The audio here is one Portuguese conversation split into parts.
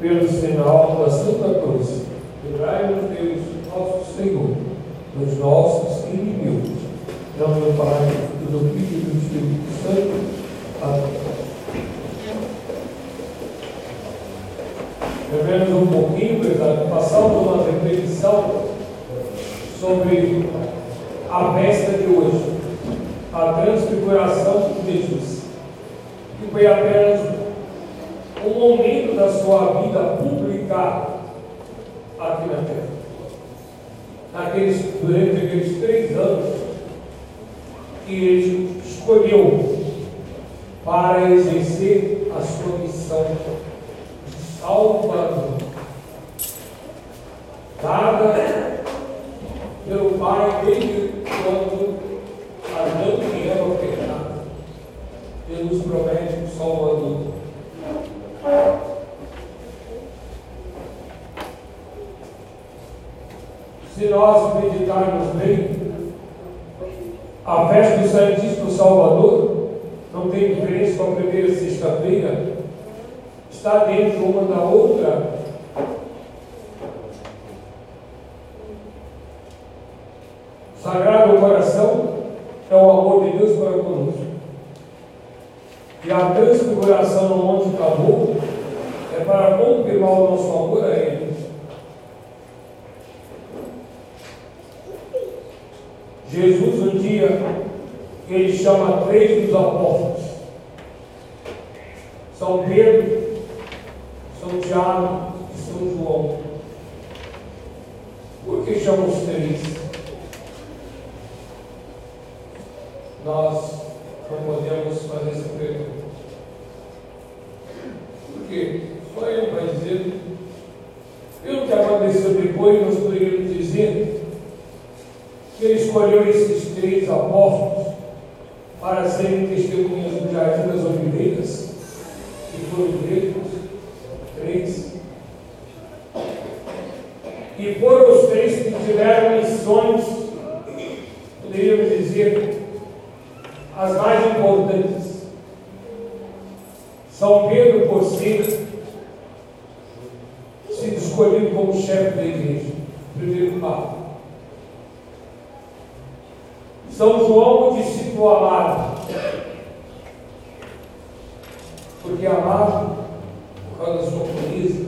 pelo sinal da Santa Cruz, livrai-nos Deus, nosso Senhor, dos nossos inimigos. Em nome do Pai, do Filho e do Espírito Santo. Amém. Revemos um pouquinho, passamos uma reflexão sobre a festa de hoje, a transfiguração de Jesus, que foi apenas sua vida pública aqui na terra. Naqueles, durante aqueles três anos que ele escolheu para exercer a sua missão de salvador, dada pelo Pai desde quando Adão e Eva pecaram. Ele nos promete um Salvador. Se nós meditarmos bem, a festa do Santíssimo Salvador não tem diferença com a primeira sexta-feira, está dentro uma da outra. Sagrado Coração é o amor de Deus para conosco. E a transfiguração no Monte Tabor é para confirmar o nosso amor a Ele. Jesus, um dia, ele chama três dos apóstolos: São Pedro, São Tiago e São João. Por que chama os três? Nós não podemos fazer essa pergunta. Por quê? Só ele vai dizer. Pelo que aconteceu depois, nós poderíamos dizer ele escolheu esses três apóstolos para serem testemunhas do Jardim das Oliveiras, que foram gregos, três. E foram os três que tiveram missões, poderíamos dizer, as mais importantes. São Pedro, por ser sido escolhido como chefe da igreja, primeiro Papa. São João, o discípulo amado. Porque amado, por causa da sua pureza.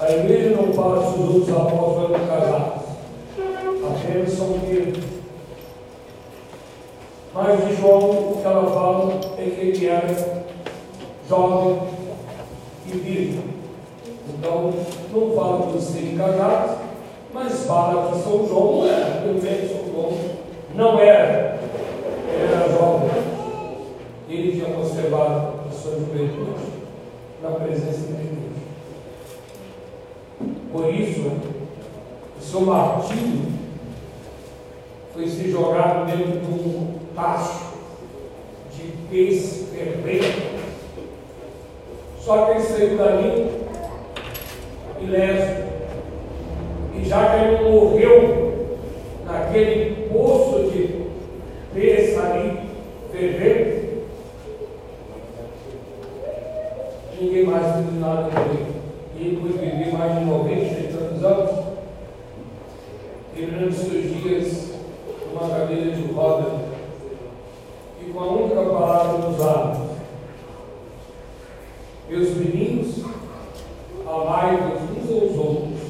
A igreja não fala se os outros apóstolos eram casados. Apenas São Pedro. Mas de João, o que ela fala é que ele era jovem e virgem. Então, não fala de serem casados, mas fala que São João não era, pelo menos São João não era. Ele era jovem. Ele tinha conservado a sua juventude na presença de Deus. Por isso, o seu martírio foi ser jogado dentro de um tacho de peixe fervente. Só que ele saiu dali ileso. Já que ele morreu naquele poço de ali fervente, ninguém mais fez nada com ele. E ele foi viver mais de 90 e tantos anos, durante seus dias numa cadeira de roda e com a única palavra dos lábios. Meus meninos, amai-vos uns aos outros.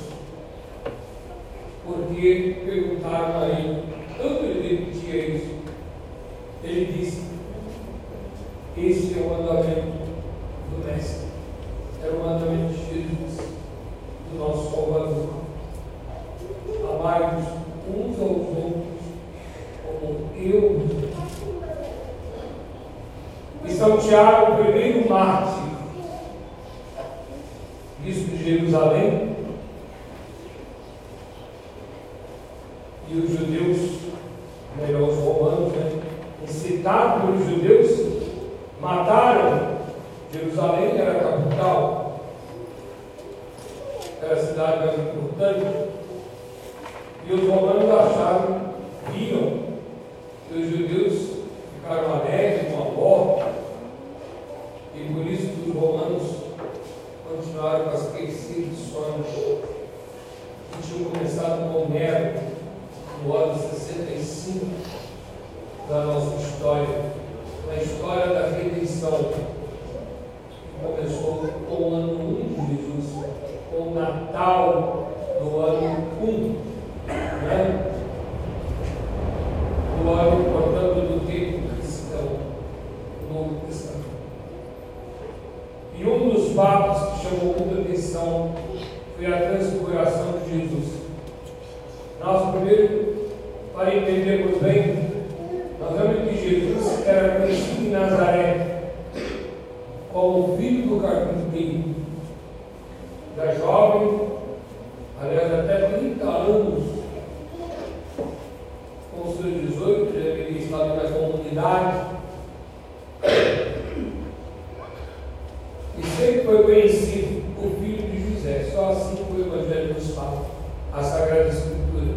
Porque perguntaram a ele, tanto ele repetia isso. Ele disse: Esse é o mandamento do Mestre, é o mandamento de Jesus, do nosso Salvador. Amai-vos uns aos outros como eu. E São Tiago, o primeiro mártir, bispo de Jerusalém, e os judeus, melhor os romanos, né, incitados pelos judeus, mataram Jerusalém, que era a capital, era a cidade mais importante, e os romanos acharam, viram que os judeus ficaram alegres com a morte, E por isso os romanos continuaram com as perseguições que tinham começado com Nero no ano 65 da nossa história, na história da redenção, começou com o ano 1 de Jesus, com o Natal do ano 1, né? do ano, portanto, do tempo cristão, Novo Testamento. E um dos fatos que chamou muita atenção foi a transfiguração de Jesus. Nós primeiro, para entendermos bem, nós vemos que Jesus era conhecido em Nazaré como filho do carpinteiro, da jovem, aliás, até 30 anos, com seus 18, já havia estado na comunidade. E sempre foi conhecido o filho de José, só assim o Evangelho nos fala, a Sagrada Escritura.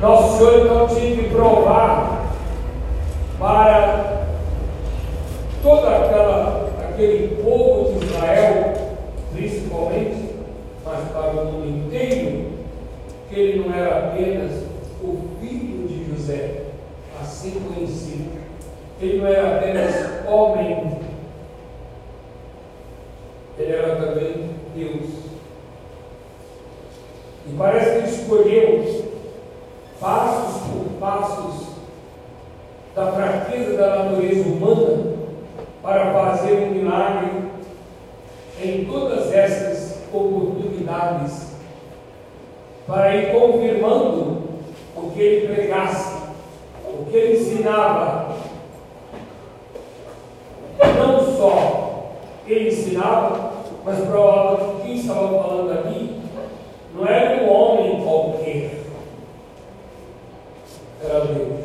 Nosso Senhor então tinha que provar para aquela aquele povo de Israel, principalmente, mas para o mundo inteiro, que ele não era apenas o filho de José, assim conhecido. Ele não era apenas homem, ele era também Deus. E parece que ele escolheu passos por passos da fraqueza da natureza humana para fazer um milagre em todas essas oportunidades, para ir confirmando o que ele pregasse, o que ele ensinava. Não ele ensinava, mas provavelmente quem estava falando ali não era um homem qualquer era Deus.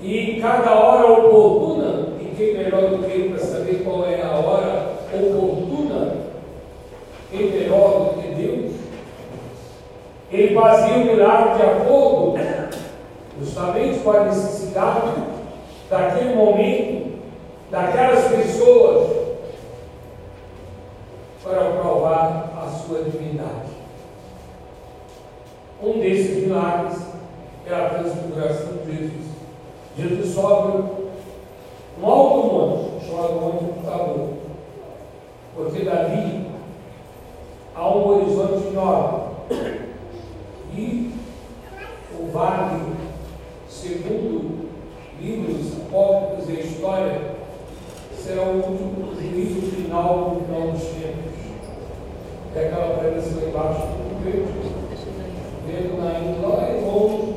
E cada hora oportuna, e quem melhor do que ele para saber qual é a hora oportuna, quem melhor do que Deus, ele fazia o milagre de acordo justamente com a necessidade daquele momento, daquelas pessoas, para provar a sua divindade. Um desses milagres é a transfiguração de Jesus. Jesus sobe um alto monte, chamado Monte do Tabor, porque dali há um horizonte enorme e o vale, segundo livros apócrifos e a história, será o último juízo final do final dos tempos. É aquela premissa lá embaixo do verde, vendo na indo lá em longe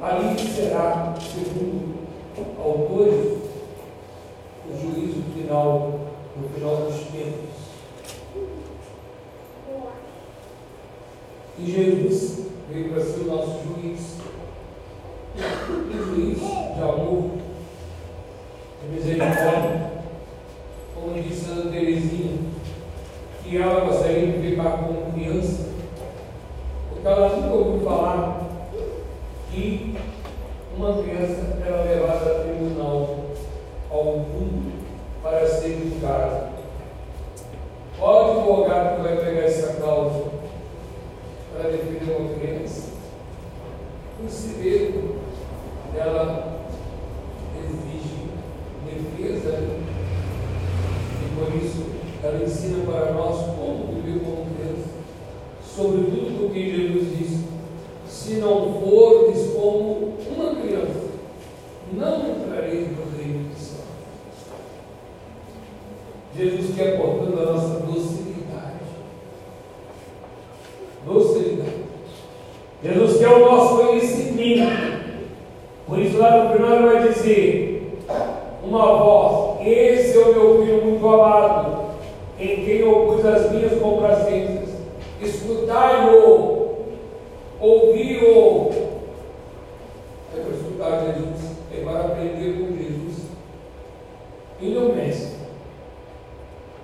Ali será, segundo autores, o juízo final, no final dos tempos. E Jesus veio para ser o nosso juiz. E juiz de amor, de misericórdia, como disse a Terezinha, que ela gostaria de ficar como criança, porque ela nunca ouviu falar que uma criança era levada a tribunal ao mundo para ser julgada. Qual advogado que vai pegar essa causa para defender uma criança? O segredo dela exige defesa e por isso ela ensina para nós como viver como criança, sobretudo porque Jesus disse se não fordes como uma criança, não entrareis no reino dos céus. Jesus quer, portanto, a nossa docilidade. Docilidade. Jesus quer o nosso conhecimento. Por isso, lá no final, ele vai dizer: uma voz, esse é o meu filho muito amado, em quem eu pus as minhas complacências. Escutai-o ouvi-o. É para escutar Jesus, é para aprender com Jesus. Ele é o mestre.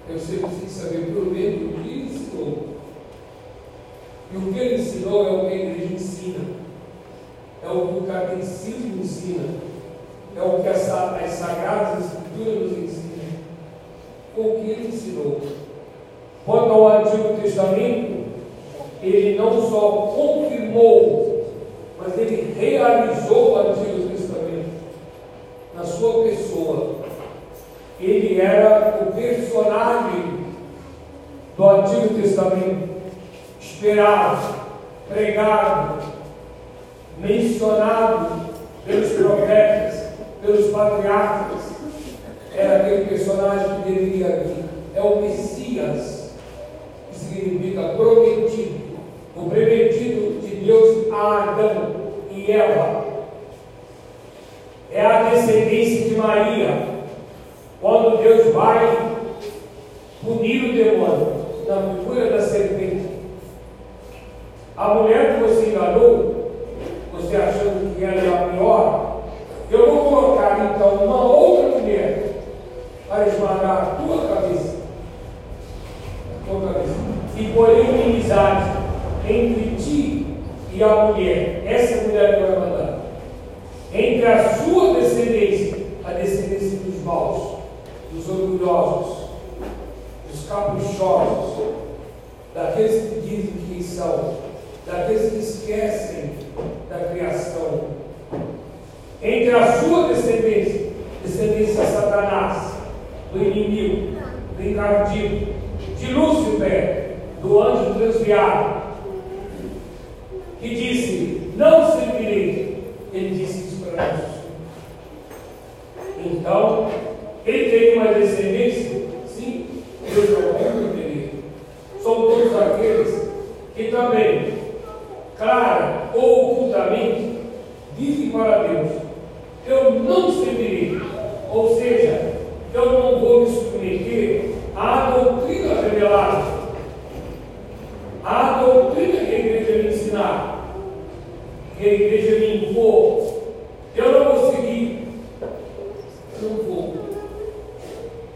Eu sempre preciso saber por meio o que ele ensinou. E o que ele ensinou é o que a igreja ensina. É o que o catecismo ensina, é o que as, as sagradas escrituras nos ensinam, o que ele ensinou. Quanto ao Antigo Testamento, ele não só confirmou, mas ele realizou o Antigo Testamento na sua pessoa. Ele era o personagem do Antigo Testamento, esperado, pregado, mencionado pelos profetas, pelos patriarcas. Era aquele personagem que deveria vir. É o Messias, significa prometido. O prometido de Deus a Adão e Eva. É a descendência de Maria. Quando Deus vai punir o demônio na figura da serpente. A mulher que você enganou, você achando que ela é a pior, eu vou colocar então uma outra mulher para esmagar a tua cabeça. E porém inimizade entre ti e a mulher. Essa mulher que vai mandar. Entre a sua descendência, a descendência dos maus, dos orgulhosos, dos caprichosos, daqueles que dizem quem são, daqueles que esquecem da criação. Entre a sua descendência, descendência de Satanás, do inimigo, do encardido, de Lúcifer, do anjo transviado, que disse: Não servirei. Ele disse isso para nós. Então, ele tem uma descendência? Sim, Deus não permitirei. São todos aqueles que também, clara ou ocultamente, dizem para Deus: Eu não servirei. Ou seja, eu não vou me submeter à doutrina revelada, à doutrina que a igreja me ensinar, que a igreja me impor. Eu não vou seguir. Eu não vou.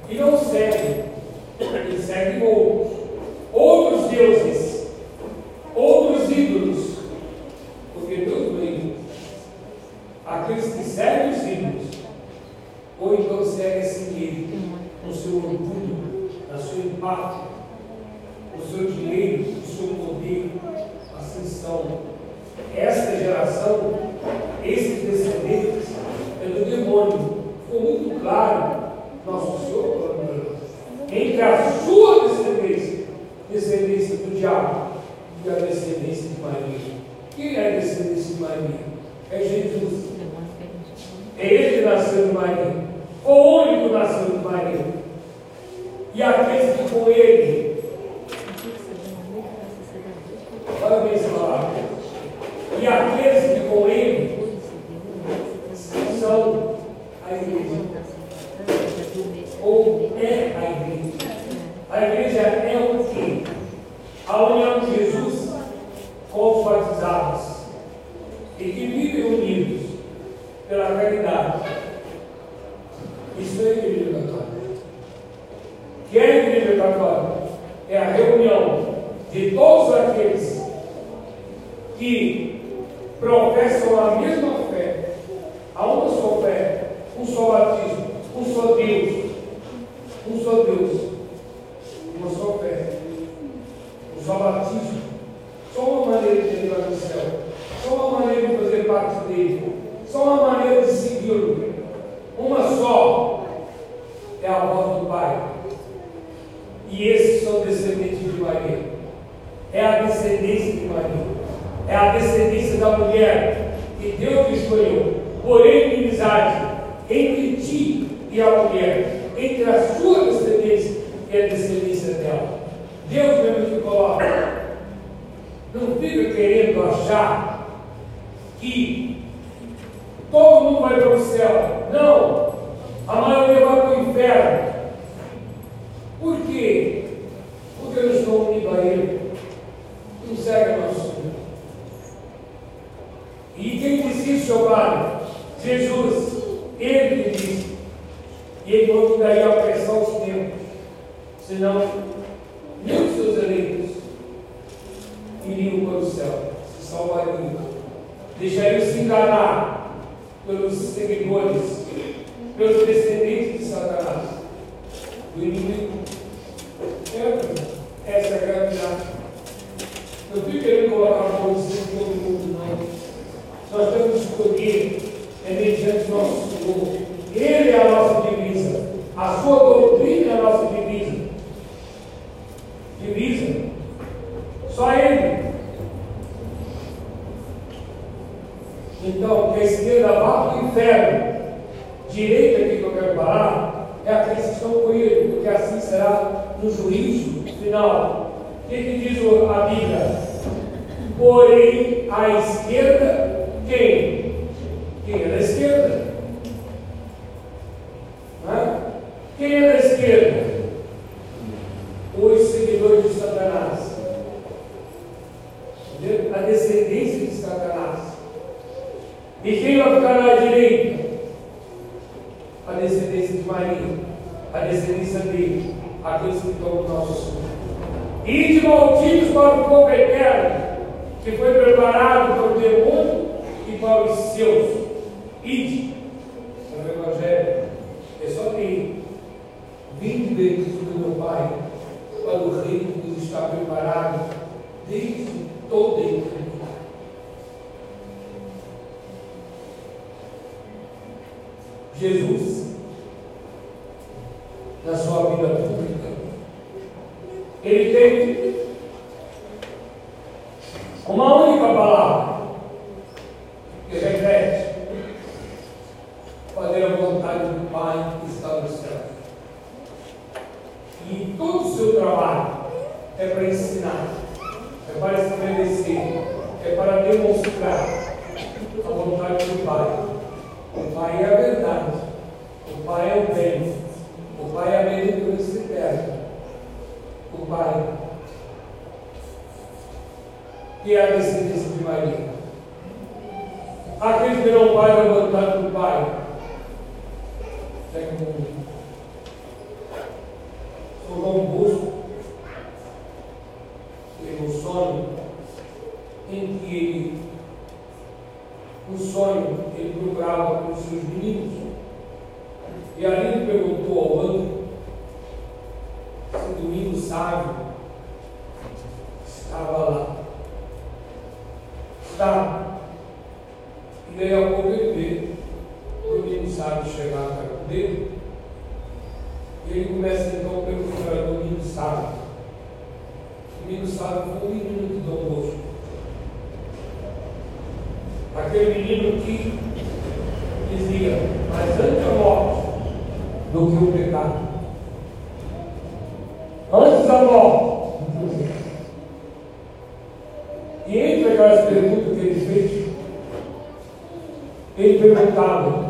E não segue. Ele segue outros. Outros deuses. Outros ídolos. Porque Deus bem. Aqueles que seguem os ídolos. Ou então seguem a si mesmo. No seu orgulho, na sua empate, no seu dinheiro, no seu poder. Assim são. Esta geração, esses descendentes, é do demônio. Ficou muito claro, nosso Senhor falando entre a sua descendência, descendência do diabo, e a descendência de Maria. Quem é a descendência de Maria? É Jesus. É ele que nasceu de Maria. O único que nasceu de Maria. E aqueles que com ele, olha bem essa palavra. E aqueles que com ele são a igreja. Ou é a igreja. A igreja é o que? A união de Jesus com os batizados. E que vivem unidos pela caridade. Isso é a igreja católica. Que é a igreja católica? É a reunião de todos aqueles que professam a mesma fé, a uma só fé, um só batismo, um só Deus, um só Deus, uma só fé, um só batismo, só uma maneira de entrar no céu, só uma maneira de fazer parte dele, só uma maneira de segui-lo, uma só é a voz do Pai. E esses são descendentes de Maria. É a descendência de Maria. É a descendência da mulher que Deus escolheu. Porém, inimizade entre ti e a mulher, entre a sua descendência e a descendência dela. Deus mesmo te coloca. Não fica querendo achar que todo mundo vai para o céu. Não. A maioria vai para o inferno quê? Porque eu estou unido a Ele. Um o nosso E quem disse isso, seu pai? Jesus. Ele disse. E ele mandou daí a pressão os tempos. Senão, nem os seus eleitos iriam para o céu. Se salvariam. Deixariam se enganar pelos seguidores, pelos descendentes de Satanás, do inimigo E Ide malditos para o povo eterno, que foi preparado para o demônio e para os seus. Ide. É o Evangelho. É só que vinte vezes do meu Pai para o reino que nos está preparado desde toda a eternidade. Jesus Ele tem uma única palavra. Pai. E é a descendência de Maria. Aquele que não vai levantar do Pai. É Tem um solou busco, teve um sonho em que ele, um sonho, ele procurava com os seus meninos. E ali responsável estava lá. Está. E aí ao converter, o menino sábio chegar para o dele, ele começa então a perguntar ao menino sábio. O menino sábio foi aquelas perguntas que ele fez? Ele perguntava,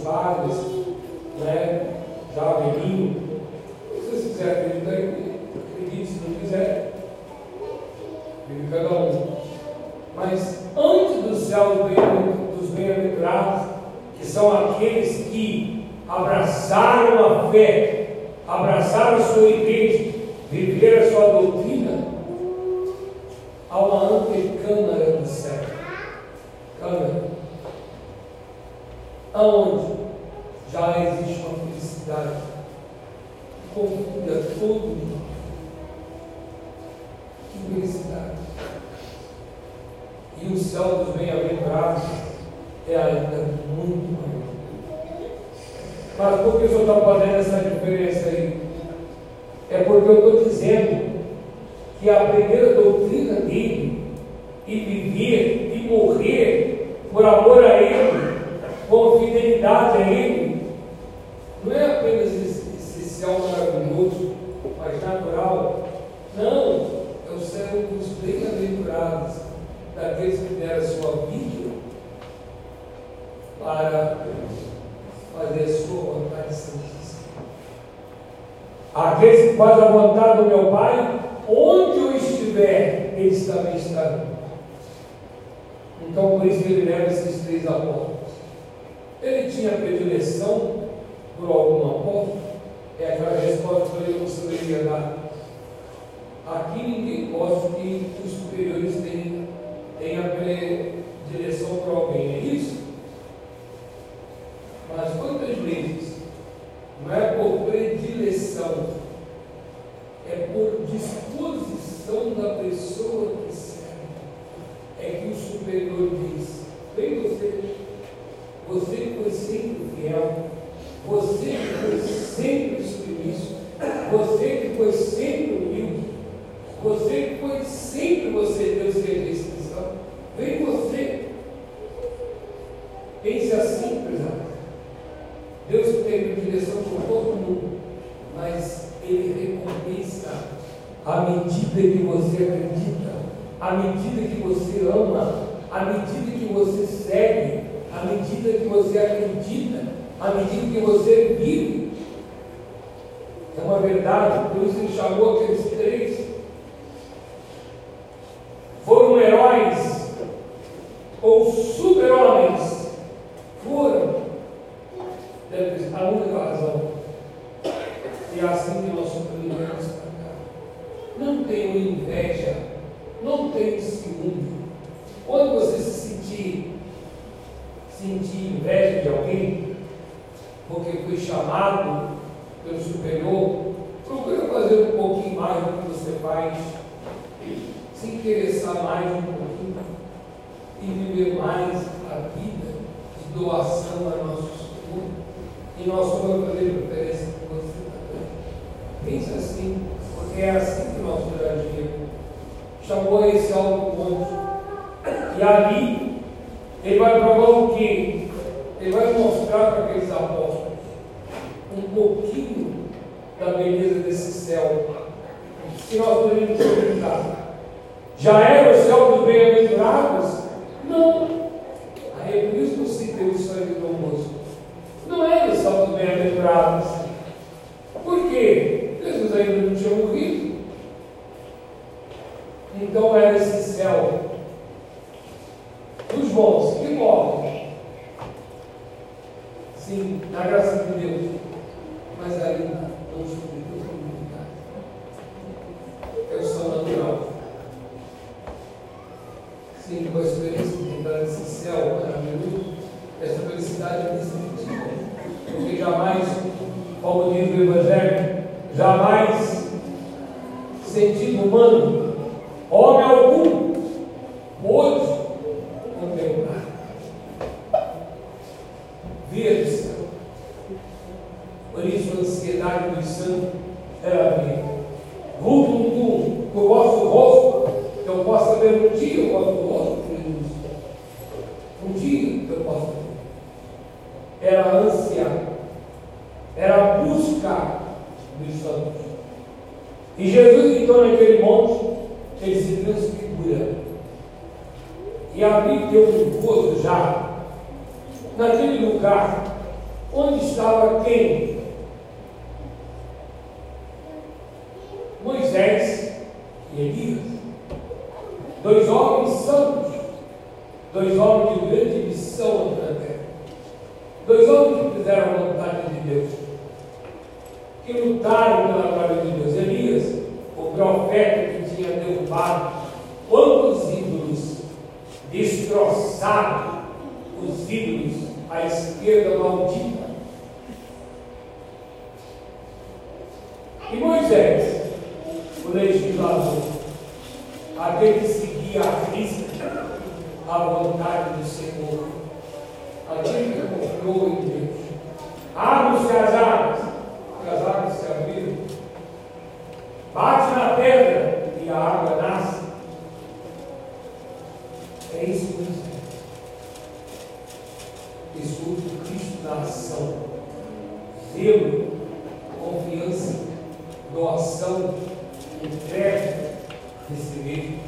padres, né? já velhinho. Se vocês quiserem acreditar, acredite, se não quiser, vive cada um. Mas antes do céu dos bem-aventurados, que são aqueles que abraçaram a fé, abraçaram a sua igreja, viveram a sua doutrina, há uma antecâmara do céu. Câmara. Aonde? ele leva esses três apóstolos. Ele tinha predileção Você que foi sempre submisso, você que foi sempre humilde, você que foi sempre você, Deus, que é a descrição, vem você amado pelo superior, procura fazer um pouquinho mais do que você faz, se interessar mais um pouquinho e viver mais a vida de doação a nosso Senhor. E nosso vamos fazer preferência por você também. Pensa assim, porque é assim que nosso Senhor agiu. Chamou esse alto monte. E ali ele vai provar o que? Ele vai mostrar para aqueles apóstolos um pouquinho da beleza desse céu que nós podemos experimentar. Já era o céu dos bem-aventurados? Não. Aí é por isso que eu citei o sangue do almoço. Não era o céu dos bem-aventurados. Por quê? Jesus ainda não tinha morrido. Então era esse céu dos bons que morrem. Sim, na graça de Deus. Mas é Dois homens santos, dois homens doação, entrega desse livro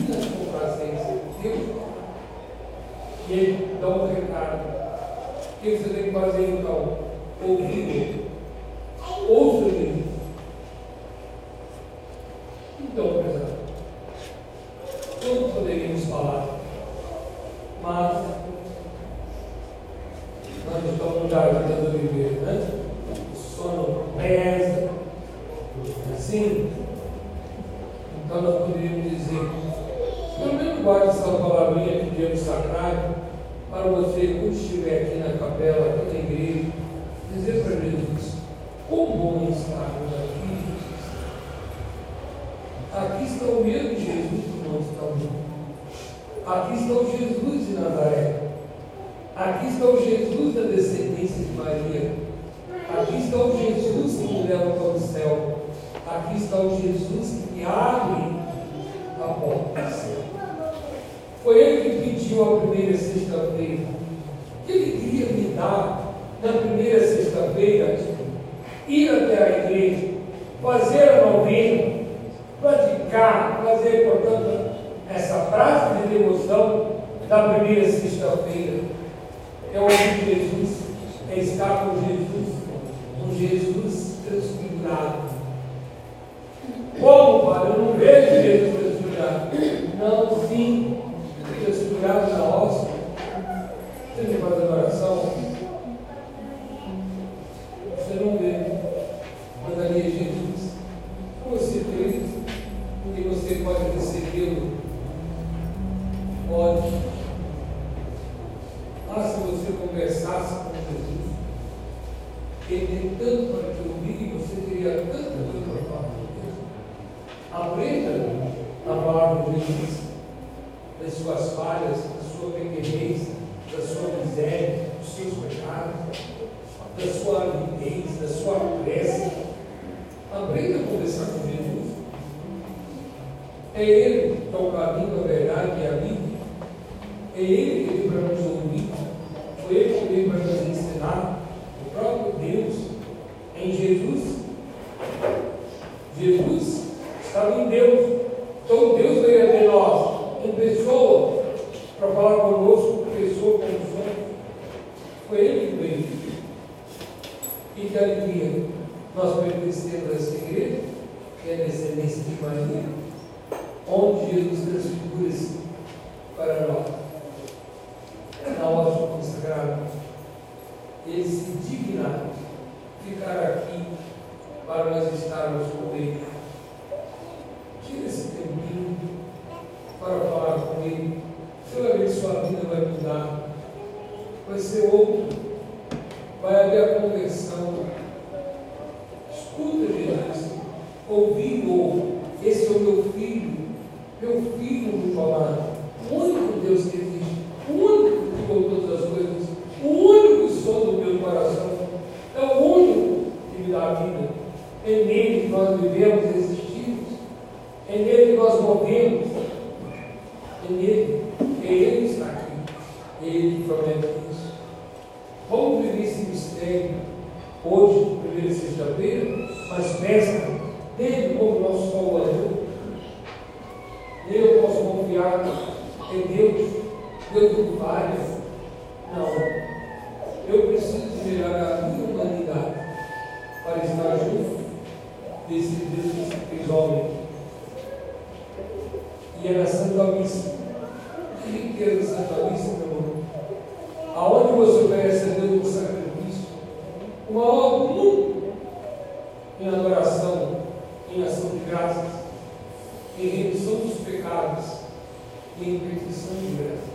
busca de complacência de Deus. E ele dá um recado. O que você tem que fazer então? Ouvir céu. Aqui está o Jesus que abre a porta do céu. Foi ele que pediu a primeira sexta-feira. O que ele queria me dar na primeira sexta-feira? Ir até a igreja, fazer a novena, praticar, fazer, portanto, essa frase de devoção da primeira sexta-feira. É ouvir Jesus, é estar com Jesus, com Jesus transfigurado. Como, Pai? Eu não vejo ele transfigurado. Não, sim, transfigurado na hóstia. Você me faz a oração? Aprenda a falar do juiz, das suas falhas, da sua pequenez, da sua miséria, dos seus pecados, da sua avidez, da sua pressa. Aprenda a conversar com Jesus. É Ele que está o caminho, a verdade e a vida. É Ele que é livra-nos do você ouve homem e é era Santa Missa. Que riqueza Santa Missa, meu amor. Aonde você oferece a Deus um sacrifício, uma obra comum em adoração, em ação de graças, em remissão dos pecados e em petição de graças.